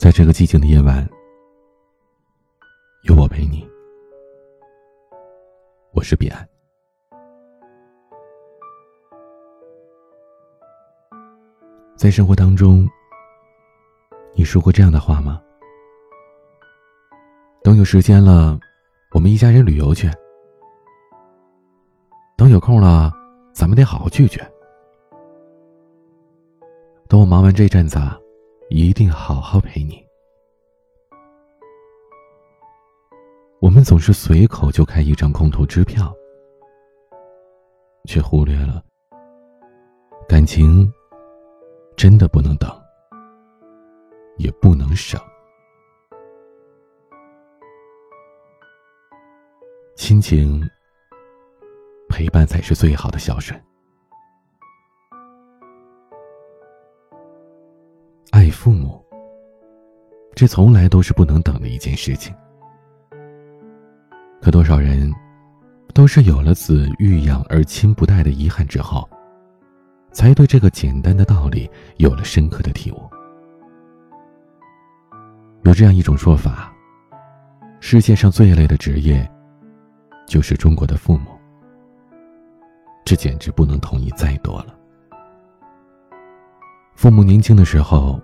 在这个寂静的夜晚，有我陪你。我是彼岸。在生活当中，你说过这样的话吗？等有时间了，我们一家人旅游去。等有空了，咱们得好好聚聚。等我忙完这阵子，一定好好陪你。我们总是随口就开一张空头支票，却忽略了感情真的不能等，也不能省。亲情。陪伴才是最好的孝顺。父母，这从来都是不能等的一件事情。可多少人，都是有了子欲养而亲不待的遗憾之后，才对这个简单的道理有了深刻的体悟。有这样一种说法：世界上最累的职业，就是中国的父母。这简直不能同意再多了。父母年轻的时候，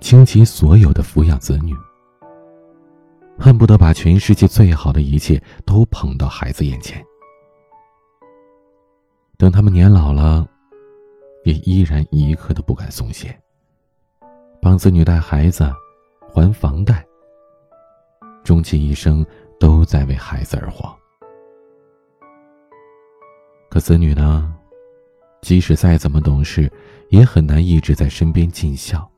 倾其所有的抚养子女，恨不得把全世界最好的一切都捧到孩子眼前。等他们年老了，也依然一刻都不敢松懈，帮子女带孩子，还房贷，终其一生都在为孩子而活。可子女呢，即使再怎么懂事，也很难一直在身边尽孝。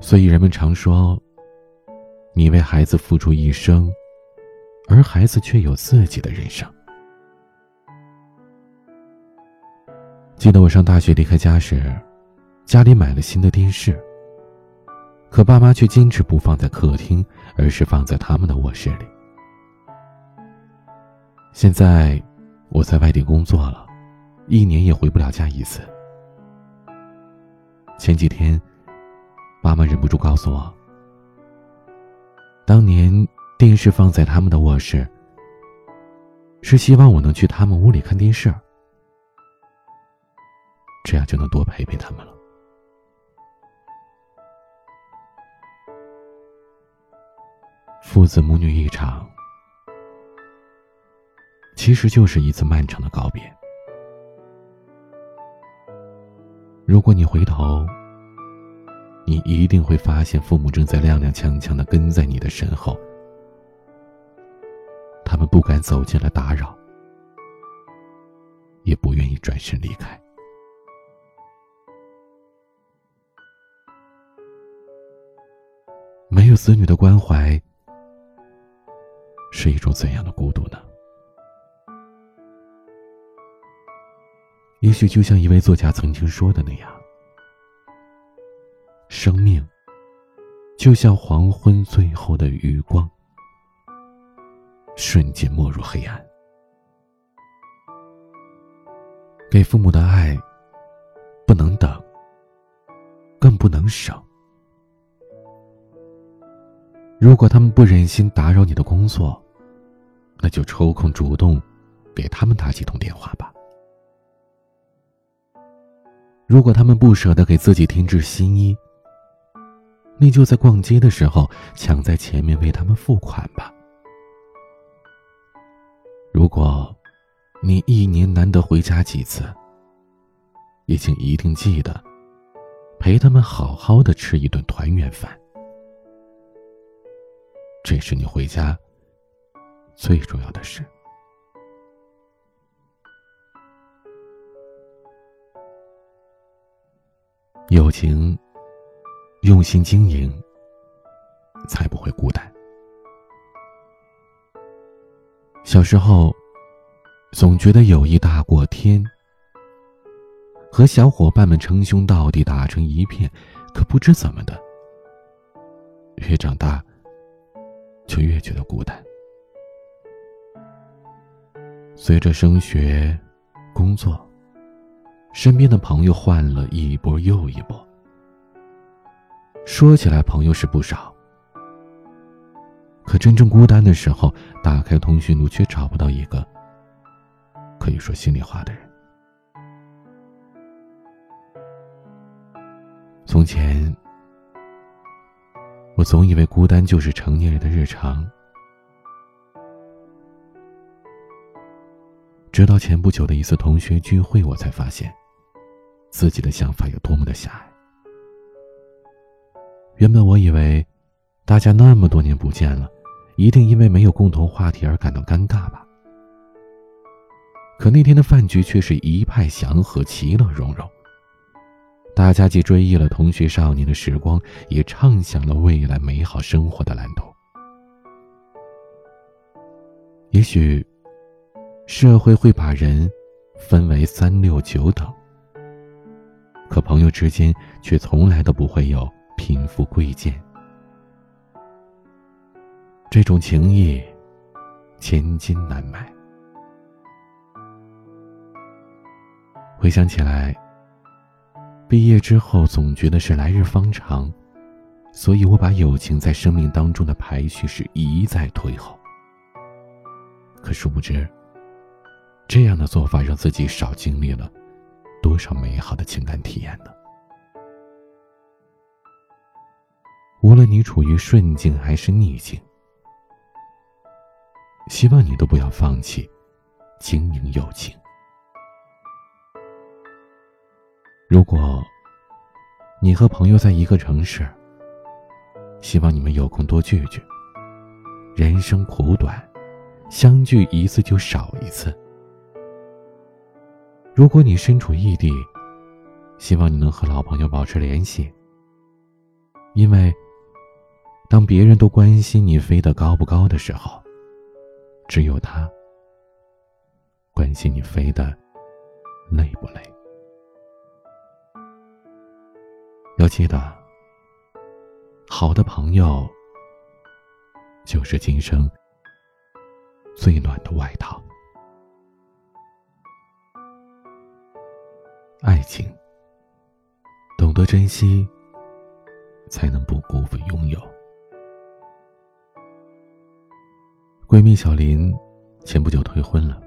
所以人们常说：“你为孩子付出一生，而孩子却有自己的人生。”记得我上大学离开家时，家里买了新的电视，可爸妈却坚持不放在客厅，而是放在他们的卧室里。现在，我在外地工作了，一年也回不了家一次。前几天，妈妈忍不住告诉我，当年电视放在他们的卧室，是希望我能去他们屋里看电视，这样就能多陪陪他们了。父子母女一场。其实就是一次漫长的告别。如果你回头，你一定会发现父母正在踉踉跄跄的跟在你的身后，他们不敢走进来打扰，也不愿意转身离开。没有子女的关怀，是一种怎样的孤独呢？也许就像一位作家曾经说的那样，生命就像黄昏最后的余光，瞬间没入黑暗。给父母的爱不能等，更不能省。如果他们不忍心打扰你的工作，那就抽空主动给他们打几通电话吧。如果他们不舍得给自己添置新衣，你就在逛街的时候抢在前面为他们付款吧。如果，你一年难得回家几次，也请一定记得，陪他们好好的吃一顿团圆饭。这是你回家最重要的事。友情，用心经营，才不会孤单。小时候，总觉得友谊大过天，和小伙伴们称兄道弟，打成一片。可不知怎么的，越长大，就越觉得孤单。随着升学、工作。身边的朋友换了一波又一波，说起来朋友是不少，可真正孤单的时候，打开通讯录却找不到一个可以说心里话的人。从前，我总以为孤单就是成年人的日常，直到前不久的一次同学聚会，我才发现自己的想法有多么的狭隘。原本我以为，大家那么多年不见了，一定因为没有共同话题而感到尴尬吧。可那天的饭局却是一派祥和，其乐融融。大家既追忆了同学少年的时光，也畅想了未来美好生活的蓝图。也许，社会会把人分为三六九等，可朋友之间却从来都不会有贫富贵贱。这种情谊，千金难买。回想起来。毕业之后，总觉得是来日方长，所以我把友情在生命当中的排序是一再推后。可殊不知，这样的做法让自己少经历了多少美好的情感体验呢？无论你处于顺境还是逆境，希望你都不要放弃经营友情。如果你和朋友在一个城市，希望你们有空多聚聚。人生苦短，相聚一次就少一次。如果你身处异地，希望你能和老朋友保持联系。因为，当别人都关心你飞得高不高的时候，只有他关心你飞得累不累。要记得，好的朋友就是今生最暖的外套。爱情，懂得珍惜，才能不辜负拥有。闺蜜小林前不久退婚了，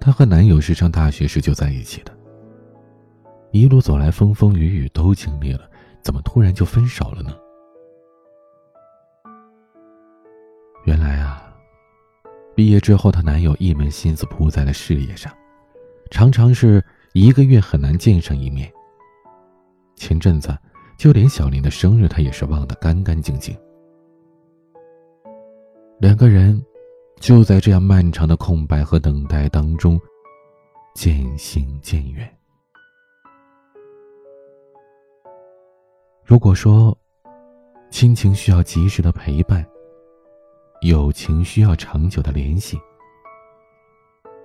她和男友是上大学时就在一起的。一路走来，风风雨雨都经历了，怎么突然就分手了呢？原来啊，毕业之后，她男友一门心思扑在了事业上，常常是一个月很难见上一面。前阵子，就连小林的生日，他也是忘得干干净净。两个人就在这样漫长的空白和等待当中，渐行渐远。如果说，亲情需要及时的陪伴，友情需要长久的联系，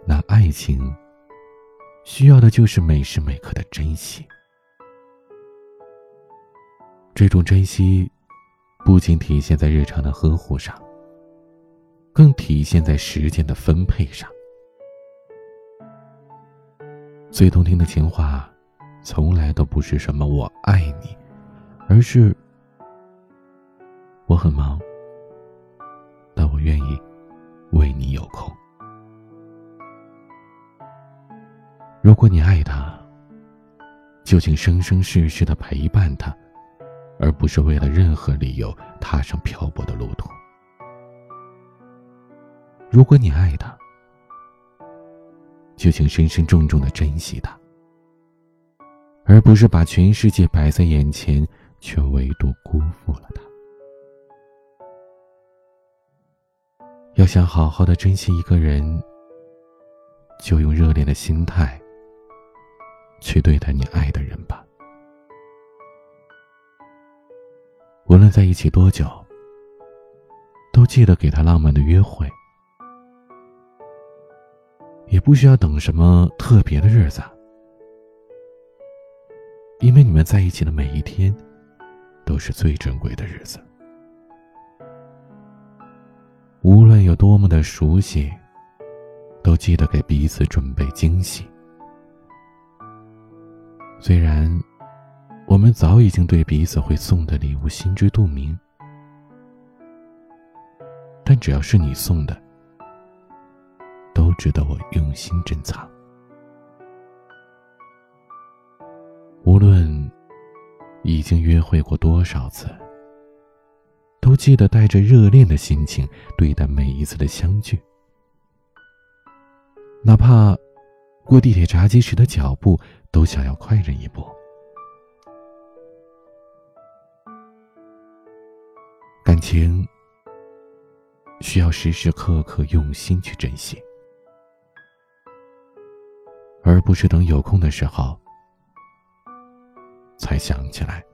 那爱情需要的就是每时每刻的珍惜。这种珍惜，不仅体现在日常的呵护上，更体现在时间的分配上。最动听的情话，从来都不是什么“我爱你”。而是，我很忙，但我愿意为你有空。如果你爱他，就请生生世世的陪伴他，而不是为了任何理由踏上漂泊的路途。如果你爱他，就请深深重重的珍惜他，而不是把全世界摆在眼前。却唯独辜负了他。要想好好的珍惜一个人，就用热烈的心态去对待你爱的人吧。无论在一起多久，都记得给他浪漫的约会，也不需要等什么特别的日子，因为你们在一起的每一天。都是最珍贵的日子。无论有多么的熟悉，都记得给彼此准备惊喜。虽然我们早已经对彼此会送的礼物心知肚明，但只要是你送的，都值得我用心珍藏。无论已经约会过多少次，都记得带着热恋的心情对待每一次的相聚，哪怕过地铁闸机时的脚步都想要快人一步。感情需要时时刻刻用心去珍惜，而不是等有空的时候才想起来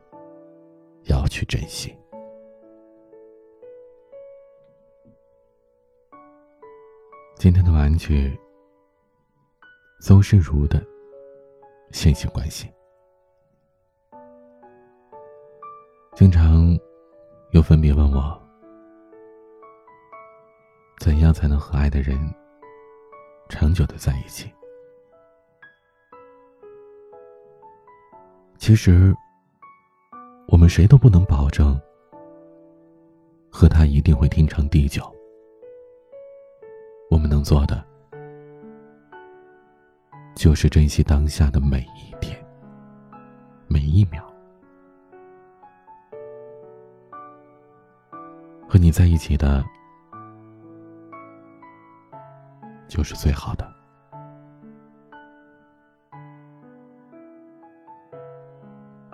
要去珍惜。今天的玩具，邹世如的《线性关系》，经常。又分别问我，怎样才能和爱的人长久的在一起？其实，我们谁都不能保证和他一定会天长地久。我们能做的，就是珍惜当下的每一天，每一秒。和你在一起的，就是最好的。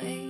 回